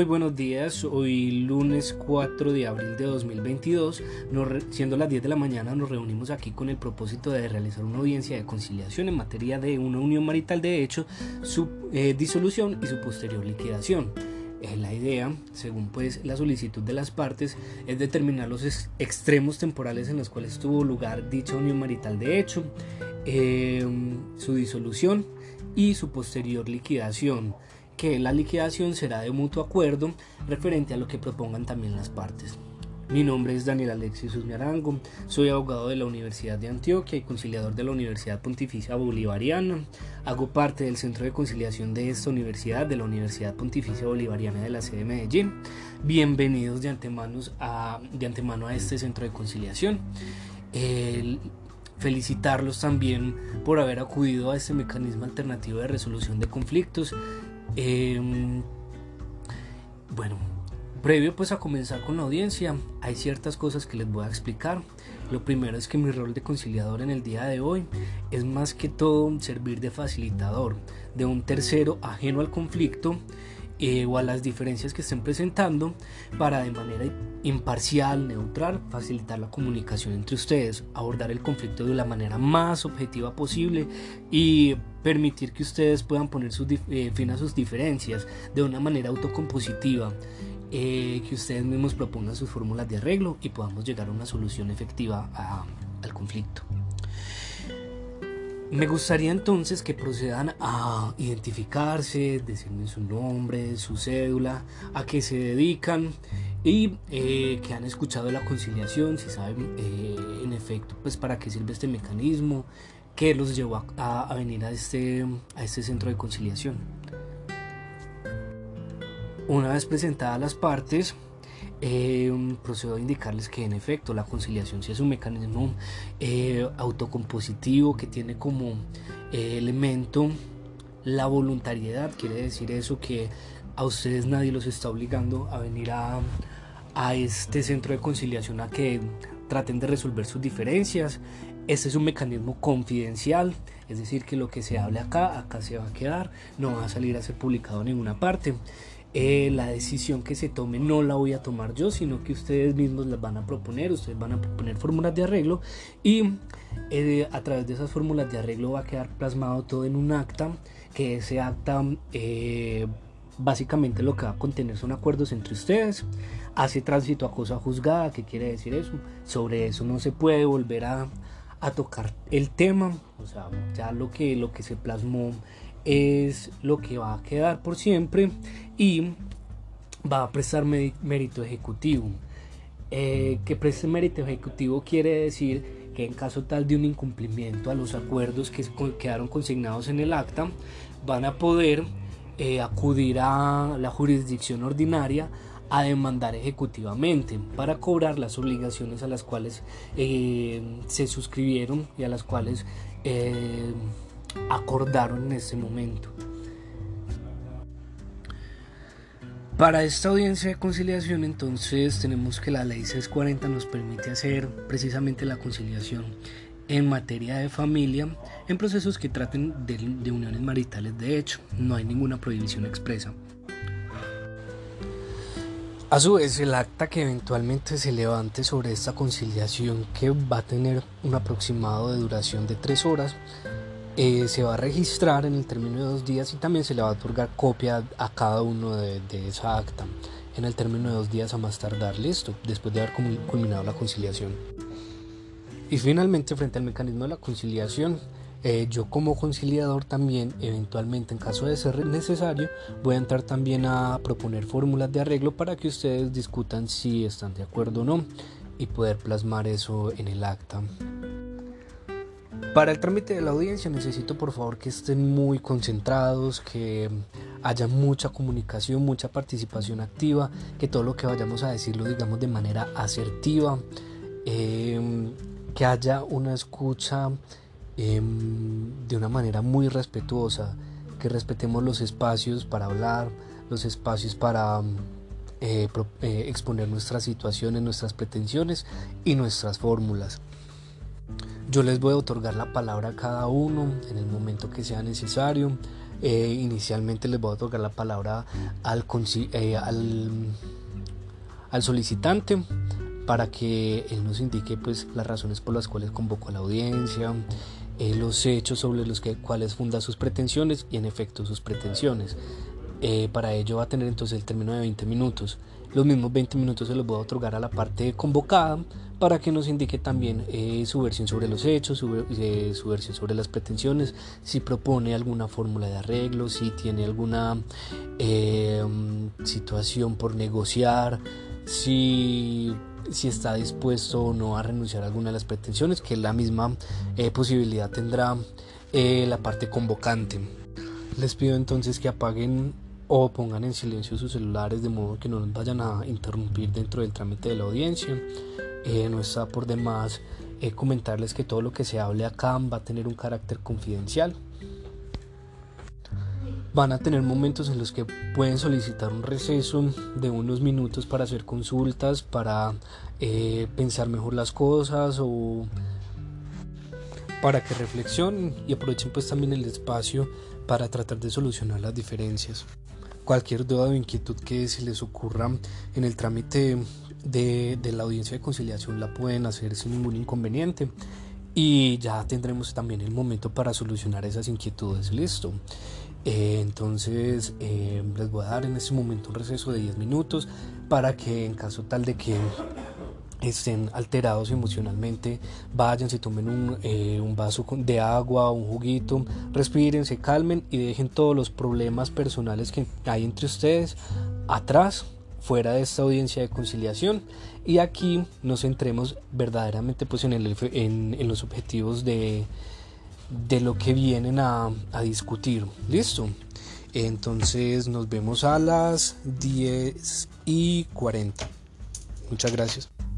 Muy buenos días, hoy lunes 4 de abril de 2022, siendo las 10 de la mañana nos reunimos aquí con el propósito de realizar una audiencia de conciliación en materia de una unión marital de hecho, su eh, disolución y su posterior liquidación. Eh, la idea, según pues la solicitud de las partes, es determinar los extremos temporales en los cuales tuvo lugar dicha unión marital de hecho, eh, su disolución y su posterior liquidación que la liquidación será de mutuo acuerdo referente a lo que propongan también las partes. Mi nombre es Daniel Alexis Usmiarango, soy abogado de la Universidad de Antioquia y conciliador de la Universidad Pontificia Bolivariana. Hago parte del centro de conciliación de esta universidad, de la Universidad Pontificia Bolivariana de la sede de Medellín. Bienvenidos de antemano a, de antemano a este centro de conciliación. felicitarlos también por haber acudido a este mecanismo alternativo de resolución de conflictos Em, bueno, previo pues a comenzar con la audiencia, hay ciertas cosas que les voy a explicar. Lo primero es que mi rol de conciliador en el día de hoy es más que todo servir de facilitador de un tercero ajeno al conflicto eh, o a las diferencias que estén presentando para de manera imparcial, neutral, facilitar la comunicación entre ustedes, abordar el conflicto de la manera más objetiva posible y permitir que ustedes puedan poner su, eh, fin a sus diferencias de una manera autocompositiva. Eh, que ustedes mismos propongan sus fórmulas de arreglo y podamos llegar a una solución efectiva al conflicto. Me gustaría entonces que procedan a identificarse, decirme su nombre, su cédula, a qué se dedican y eh, que han escuchado la conciliación, si saben eh, en efecto pues para qué sirve este mecanismo, qué los llevó a, venir a este, a este centro de conciliación. Una vez presentadas las partes, eh, procedo a indicarles que en efecto la conciliación sí es un mecanismo eh, autocompositivo que tiene como eh, elemento la voluntariedad, quiere decir eso que a ustedes nadie los está obligando a venir a, a este centro de conciliación a que traten de resolver sus diferencias. Este es un mecanismo confidencial, es decir, que lo que se hable acá, acá se va a quedar, no va a salir a ser publicado en ninguna parte. Eh, la decisión que se tome no la voy a tomar yo, sino que ustedes mismos las van a proponer, ustedes van a proponer fórmulas de arreglo y eh, a través de esas fórmulas de arreglo va a quedar plasmado todo en un acta, que ese acta eh, básicamente lo que va a contener son acuerdos entre ustedes, hace tránsito a cosa juzgada, ¿qué quiere decir eso? Sobre eso no se puede volver a, a tocar el tema, o sea, ya lo que, lo que se plasmó es lo que va a quedar por siempre y va a prestar mérito ejecutivo. Eh, que preste mérito ejecutivo quiere decir que en caso tal de un incumplimiento a los acuerdos que quedaron consignados en el acta, van a poder eh, acudir a la jurisdicción ordinaria a demandar ejecutivamente para cobrar las obligaciones a las cuales eh, se suscribieron y a las cuales acordaron en ese momento. Para esta audiencia de conciliación entonces tenemos que la ley 640 nos permite hacer precisamente la conciliación en materia de familia en procesos que traten de, de, uniones maritales de hecho, no hay ninguna prohibición expresa. A su vez, el acta que eventualmente se levante sobre esta conciliación que va a tener un aproximado de duración de tres horas eh, se va a registrar en el término de dos días y también se le va a otorgar copia a cada uno de, esa acta en el término de dos días a más tardar, listo, después de haber culminado la conciliación. Y finalmente, frente al mecanismo de la conciliación, eh, yo como conciliador también, eventualmente en caso de ser necesario, voy a entrar también a proponer fórmulas de arreglo para que ustedes discutan si están de acuerdo o no y poder plasmar eso en el acta. Para el trámite de la audiencia necesito por favor que estén muy concentrados, que haya mucha comunicación, mucha participación activa, que todo lo que vayamos a decir lo digamos de manera asertiva, em, que haya una escucha em, de una manera muy respetuosa, que respetemos los espacios para hablar, los espacios para eh, eh, exponer nuestras situaciones, nuestras pretensiones y nuestras fórmulas. Yo les voy a otorgar la palabra a cada uno en el momento que sea necesario. eh, inicialmente les voy a otorgar la palabra al, eh, al, al solicitante para que él nos indique pues las razones por las cuales convocó a la audiencia, eh, los hechos sobre los que, cuales funda sus pretensiones y en efecto sus pretensiones. Eh, para ello va a tener entonces el término de 20 minutos. Los mismos 20 minutos se los voy a otorgar a la parte convocada para que nos indique también eh, su versión sobre los hechos, su, versión sobre las pretensiones, si propone alguna fórmula de arreglo, si tiene alguna situación por negociar, si si está dispuesto o no a renunciar a alguna de las pretensiones, que la misma eh, posibilidad tendrá eh, la parte convocante. Les pido entonces que apaguen o pongan en silencio sus celulares de modo que no vayan a interrumpir dentro del trámite de la audiencia. Eh, no está por demás comentarles que todo lo que se hable acá va a tener un carácter confidencial van a tener momentos en los que pueden solicitar un receso de unos minutos para hacer consultas, para eh, pensar mejor las cosas o para que reflexionen y aprovechen pues también el espacio para tratar de solucionar las diferencias. Cualquier duda o inquietud que se les ocurra en el trámite de, de la audiencia de conciliación la pueden hacer sin ningún inconveniente y ya tendremos también el momento para solucionar esas inquietudes. Listo. Eh, entonces eh, les voy a dar en este momento un receso de 10 minutos para que en caso tal de que estén alterados emocionalmente, vayan, se tomen un, eh, un, vaso de agua, un juguito, respiren, se calmen y dejen todos los problemas personales que hay entre ustedes atrás, fuera de esta audiencia de conciliación. Y aquí nos centremos verdaderamente pues en, el, en, en los objetivos de, de lo que vienen a, discutir. ¿Listo? Entonces nos vemos a las 10 y 40. Muchas gracias.